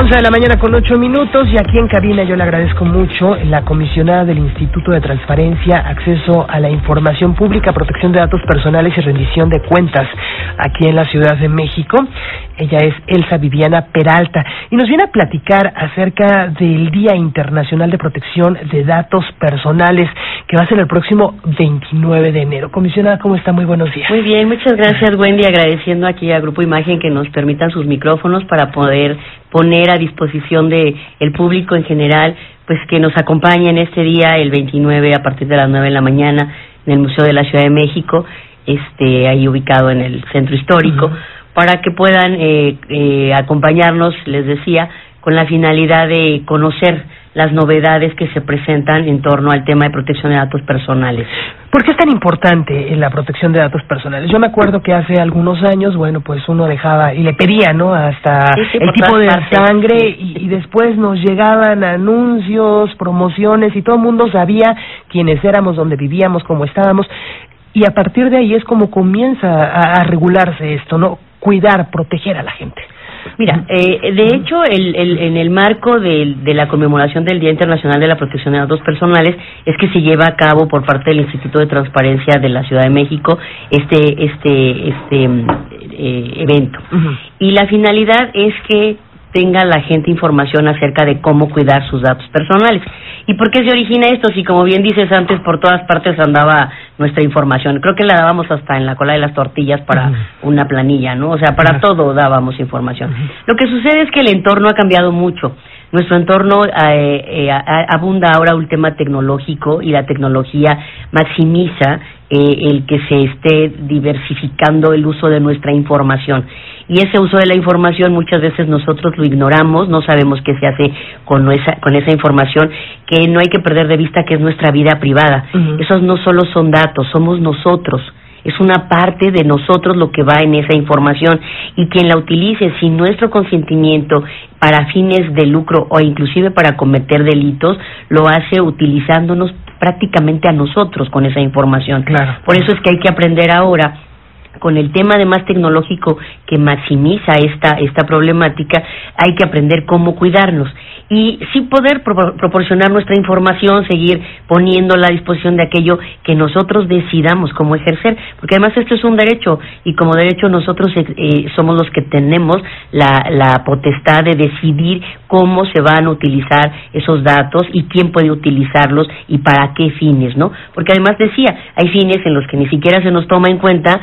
11 de la mañana con 8 minutos y aquí en cabina yo le agradezco mucho la comisionada del Instituto de Transparencia, Acceso a la Información Pública, Protección de Datos Personales y Rendición de Cuentas aquí en la Ciudad de México. Ella es Elsa Viviana Peralta y nos viene a platicar acerca del Día Internacional de Protección de Datos Personales que va a ser el próximo 29 de enero. Comisionada, ¿cómo está? Muy buenos días. Muy bien, muchas gracias Wendy, agradeciendo aquí a Grupo Imagen que nos permitan sus micrófonos para poder poner a disposición de el público en general, pues que nos acompañe en este día, el 29, a partir de las 9 de la mañana, en el Museo de la Ciudad de México, este, ahí ubicado en el centro histórico, para que puedan eh, eh, acompañarnos, les decía, con la finalidad de conocer las novedades que se presentan en torno al tema de protección de datos personales. ¿Por qué es tan importante la protección de datos personales? Yo me acuerdo que hace algunos años, bueno, pues uno dejaba y le pedía, ¿no? Hasta el tipo de sangre y, después nos llegaban anuncios, promociones y todo el mundo sabía quiénes éramos, dónde vivíamos, cómo estábamos. Y a partir de ahí es como comienza a regularse esto, ¿no? Cuidar, proteger a la gente. Mira, eh, de hecho, el, el, en el marco de, de, la conmemoración del Día Internacional de la Protección de Datos Personales es que se lleva a cabo por parte del Instituto de Transparencia de la Ciudad de México este este este eh, evento. Y la finalidad es que tenga la gente información acerca de cómo cuidar sus datos personales. ¿Y por qué se origina esto? Si como bien dices antes, por todas partes andaba nuestra información. Creo que la dábamos hasta en la cola de las tortillas para una planilla, ¿no? O sea, para todo dábamos información. Lo que sucede es que el entorno ha cambiado mucho. Nuestro entorno eh, eh, abunda ahora un tema tecnológico y la tecnología maximiza eh, el que se esté diversificando el uso de nuestra información. Y ese uso de la información muchas veces nosotros lo ignoramos, no sabemos qué se hace con esa, con esa información, que no hay que perder de vista que es nuestra vida privada. Esos no solo son datos, somos nosotros es una parte de nosotros lo que va en esa información y quien la utilice sin nuestro consentimiento para fines de lucro o inclusive para cometer delitos, lo hace utilizándonos prácticamente a nosotros con esa información. Por eso es que hay que aprender ahora con el tema además tecnológico que maximiza esta esta problemática, hay que aprender cómo cuidarnos y sí poder proporcionar nuestra información, seguir poniéndola a disposición de aquello que nosotros decidamos cómo ejercer, porque además esto es un derecho y como derecho nosotros eh, eh, somos los que tenemos la, la potestad de decidir cómo se van a utilizar esos datos y quién puede utilizarlos y para qué fines, ¿no? Porque además decía, hay fines en los que ni siquiera se nos toma en cuenta,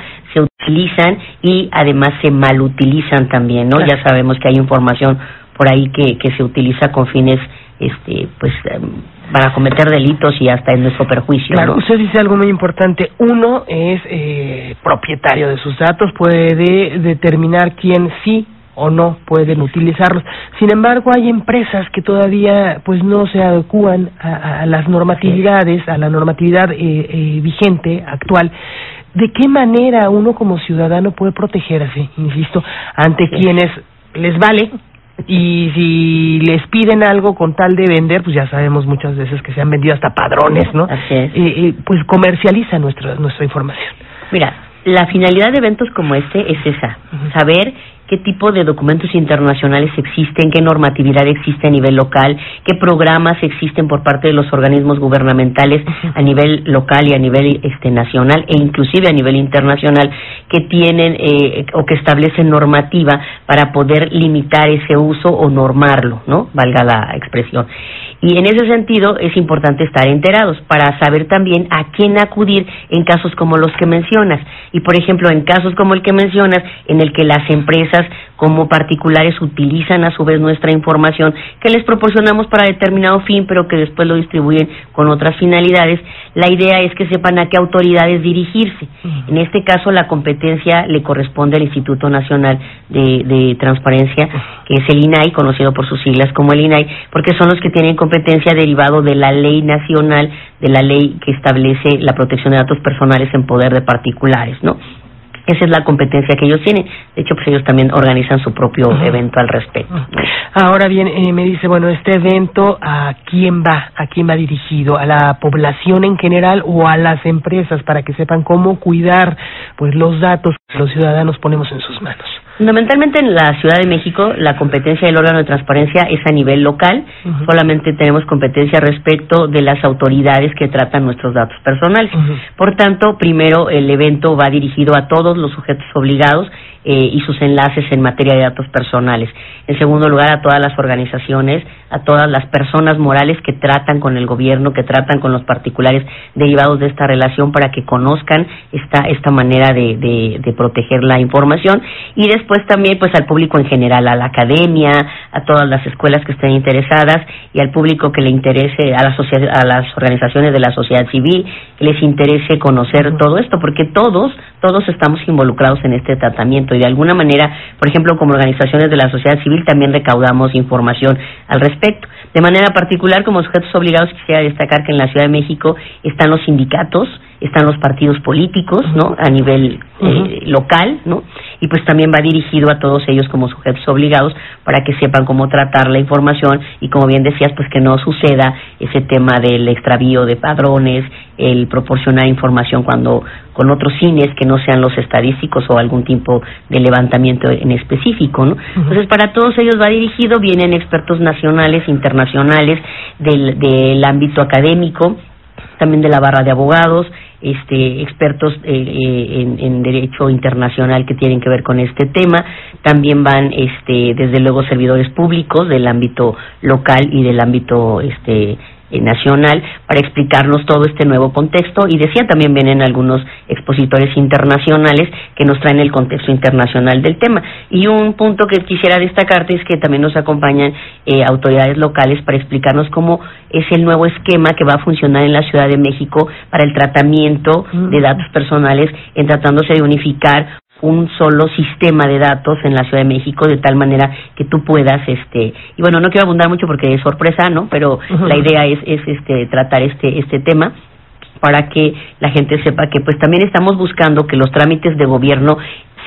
utilizan y además se malutilizan también, ¿no? Ya sabemos que hay información por ahí que, que se utiliza con fines este pues em, para cometer delitos y hasta en nuestro perjuicio. Claro, usted dice algo muy importante. Uno es eh, propietario de sus datos, puede determinar quién sí o no pueden utilizarlos. Sin embargo, hay empresas que todavía pues no se adecuan a, las normatividades, a la normatividad eh, eh, vigente actual. ¿De qué manera uno como ciudadano puede protegerse, insisto, ante quienes les vale y si les piden algo con tal de vender, pues ya sabemos muchas veces que se han vendido hasta padrones, ¿no? Así es. Eh, pues comercializa nuestra, nuestra información. Mira, la finalidad de eventos como este es esa, saber qué tipo de documentos internacionales existen, qué normatividad existe a nivel local, qué programas existen por parte de los organismos gubernamentales a nivel local y a nivel este nacional e inclusive a nivel internacional que tienen eh, o que establecen normativa para poder limitar ese uso o normarlo, ¿no? Valga la expresión. Y en ese sentido es importante estar enterados para saber también a quién acudir en casos como los que mencionas. Y por ejemplo, en casos como el que mencionas, en el que las empresas como particulares utilizan a su vez nuestra información que les proporcionamos para determinado fin, pero que después lo distribuyen con otras finalidades. La idea es que sepan a qué autoridades dirigirse. En este caso, la competencia le corresponde al Instituto Nacional de, de Transparencia, que es el INAI, conocido por sus siglas como el INAI, porque son los que tienen competencia derivado de la ley nacional, de la ley que establece la protección de datos personales en poder de particulares, ¿no? Esa es la competencia que ellos tienen. De hecho, pues ellos también organizan su propio evento al respecto. Ahora bien, eh, me dice, bueno, este evento, ¿a quién va? ¿A quién va dirigido? ¿A la población en general o a las empresas para que sepan cómo cuidar pues los datos que los ciudadanos ponemos en sus manos? Fundamentalmente en la Ciudad de México la competencia del órgano de transparencia es a nivel local, solamente tenemos competencia respecto de las autoridades que tratan nuestros datos personales. Por tanto, primero el evento va dirigido a todos los sujetos obligados eh, y sus enlaces en materia de datos personales. En segundo lugar, a todas las organizaciones, a todas las personas morales que tratan con el gobierno, que tratan con los particulares derivados de esta relación para que conozcan esta, esta manera de, de, proteger la información. Y después también pues al público en general, a la academia, a todas las escuelas que estén interesadas y al público que le interese, a, la a las organizaciones de la sociedad civil, que les interese conocer todo esto, porque todos, todos estamos involucrados en este tratamiento y de alguna manera, por ejemplo, como organizaciones de la sociedad civil también recaudamos información al respecto. De manera particular, como sujetos obligados, quisiera destacar que en la Ciudad de México están los sindicatos, están los partidos políticos, ¿no? A nivel eh, local, ¿no? Y pues también va dirigido a todos ellos como sujetos obligados para que sepan cómo tratar la información y como bien decías, pues que no suceda ese tema del extravío de padrones, el proporcionar información cuando con otros cines que no sean los estadísticos o algún tipo de levantamiento en específico, ¿no? Entonces, para todos ellos va dirigido, vienen expertos nacionales, internacionales, del, del ámbito académico, también de la barra de abogados, este, expertos eh, eh, en, derecho internacional que tienen que ver con este tema. También van, este, desde luego, servidores públicos del ámbito local y del ámbito este, nacional para explicarnos todo este nuevo contexto. Y decía también vienen algunos expositores internacionales que nos traen el contexto internacional del tema. Y un punto que quisiera destacarte es que también nos acompañan eh, autoridades locales para explicarnos cómo es el nuevo esquema que va a funcionar en la Ciudad de México para el tratamiento de datos personales en tratándose de unificar un solo sistema de datos en la Ciudad de México de tal manera que tú puedas este y bueno no quiero abundar mucho porque es sorpresa no pero la idea es es este tratar este este tema para que la gente sepa que pues también estamos buscando que los trámites de gobierno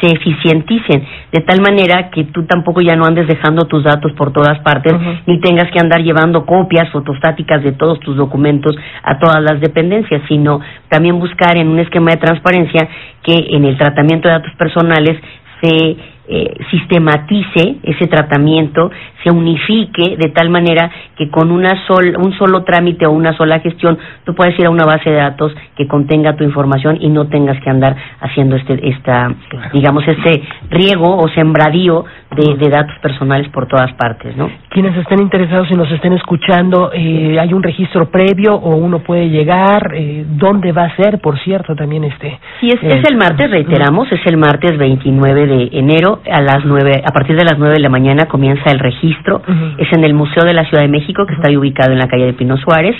se eficienticen de tal manera que tú tampoco ya no andes dejando tus datos por todas partes ni tengas que andar llevando copias fotostáticas de todos tus documentos a todas las dependencias, sino también buscar en un esquema de transparencia que en el tratamiento de datos personales se eh, sistematice ese tratamiento, se unifique de tal manera que con una sol, un solo trámite o una sola gestión tú puedes ir a una base de datos que contenga tu información y no tengas que andar haciendo este esta digamos este riego o sembradío de, datos personales por todas partes, ¿no? Quienes estén interesados y nos estén escuchando, eh, hay un registro previo o uno puede llegar, eh, ¿dónde va a ser, por cierto, también este? Sí, es, es el martes, reiteramos, es el martes 29 de enero a las nueve, a partir de las nueve de la mañana comienza el registro. Es en el Museo de la Ciudad de México que está ubicado en la calle de Pino Suárez.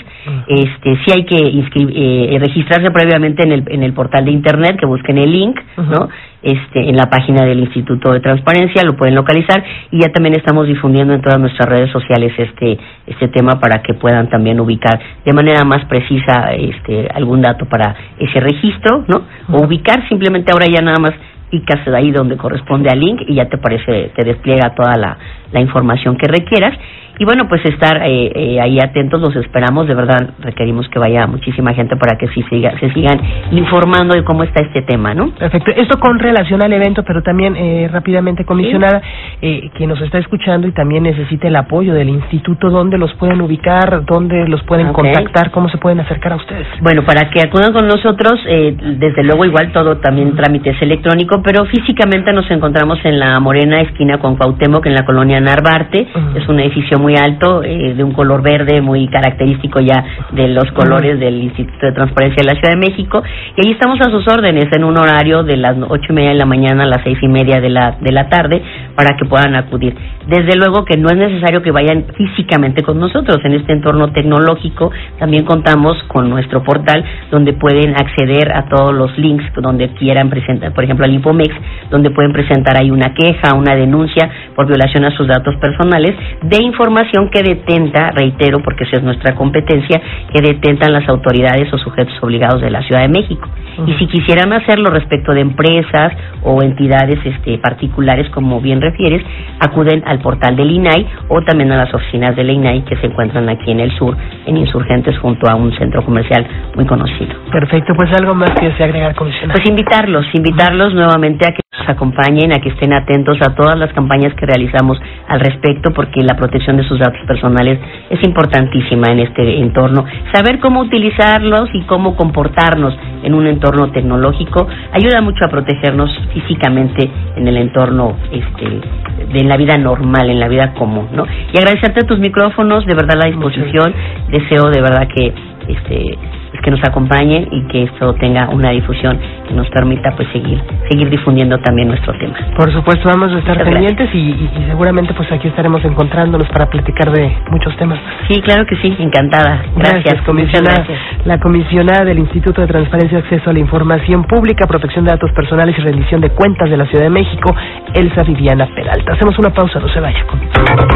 Este, sí hay que eh, registrarse previamente en el en el portal de internet que busquen el link, ¿no? Este, en la página del Instituto de Transparencia lo pueden localizar y ya también estamos difundiendo en todas nuestras redes sociales este este tema para que puedan también ubicar de manera más precisa este algún dato para ese registro, ¿no? O ubicar simplemente ahora ya nada más picas ahí donde corresponde al link y ya te parece, te despliega toda la, la información que requieras y bueno, pues estar eh, eh, ahí atentos, los esperamos, de verdad requerimos que vaya muchísima gente para que sí siga, se sigan informando de cómo está este tema, ¿no? Perfecto. Esto con relación al evento, pero también eh, rápidamente, comisionada, eh, que nos está escuchando y también necesita el apoyo del instituto, ¿dónde los pueden ubicar? ¿Dónde los pueden contactar? ¿Cómo se pueden acercar a ustedes? Bueno, para que acudan con nosotros, eh, desde luego igual todo también trámite es electrónico, pero físicamente nos encontramos en la Morena, esquina con Cuauhtémoc, en la colonia Narvarte. Es un edificio muy muy alto, eh, de un color verde muy característico ya de los colores del Instituto de Transparencia de la Ciudad de México. Y ahí estamos a sus órdenes en un horario de las ocho y media de la mañana a las seis y media de la, de la tarde para que puedan acudir. Desde luego que no es necesario que vayan físicamente con nosotros. En este entorno tecnológico también contamos con nuestro portal donde pueden acceder a todos los links donde quieran presentar, por ejemplo al IPOMEX, donde pueden presentar ahí una queja, una denuncia por violación a sus datos personales de información información que detenta, reitero, porque esa es nuestra competencia, que detentan las autoridades o sujetos obligados de la Ciudad de México. Y si quisieran hacerlo respecto de empresas o entidades este, particulares, como bien refieres, acuden al portal del INAI o también a las oficinas del INAI que se encuentran aquí en el sur, en Insurgentes, junto a un centro comercial muy conocido. Perfecto, pues algo más que se agregar, comisionado. Pues invitarlos, invitarlos nuevamente a que nos acompañen, a que estén atentos a todas las campañas que realizamos al respecto, porque la protección de sus datos personales es importantísima en este entorno. Saber cómo utilizarlos y cómo comportarnos en un entorno tecnológico ayuda mucho a protegernos físicamente en el entorno este de la vida normal, en la vida común, ¿no? Y agradecerte tus micrófonos, de verdad la disposición, deseo de verdad que este que nos acompañen y que esto tenga una difusión que nos permita pues seguir seguir difundiendo también nuestro tema. Por supuesto, vamos a estar pendientes y, seguramente pues aquí estaremos encontrándonos para platicar de muchos temas. Sí, claro que sí, encantada. Gracias, comisionada. La comisionada del Instituto de Transparencia y Acceso a la Información Pública, Protección de Datos Personales y Rendición de Cuentas de la Ciudad de México, Elsa Viviana Peralta. Hacemos una pausa, no se vaya.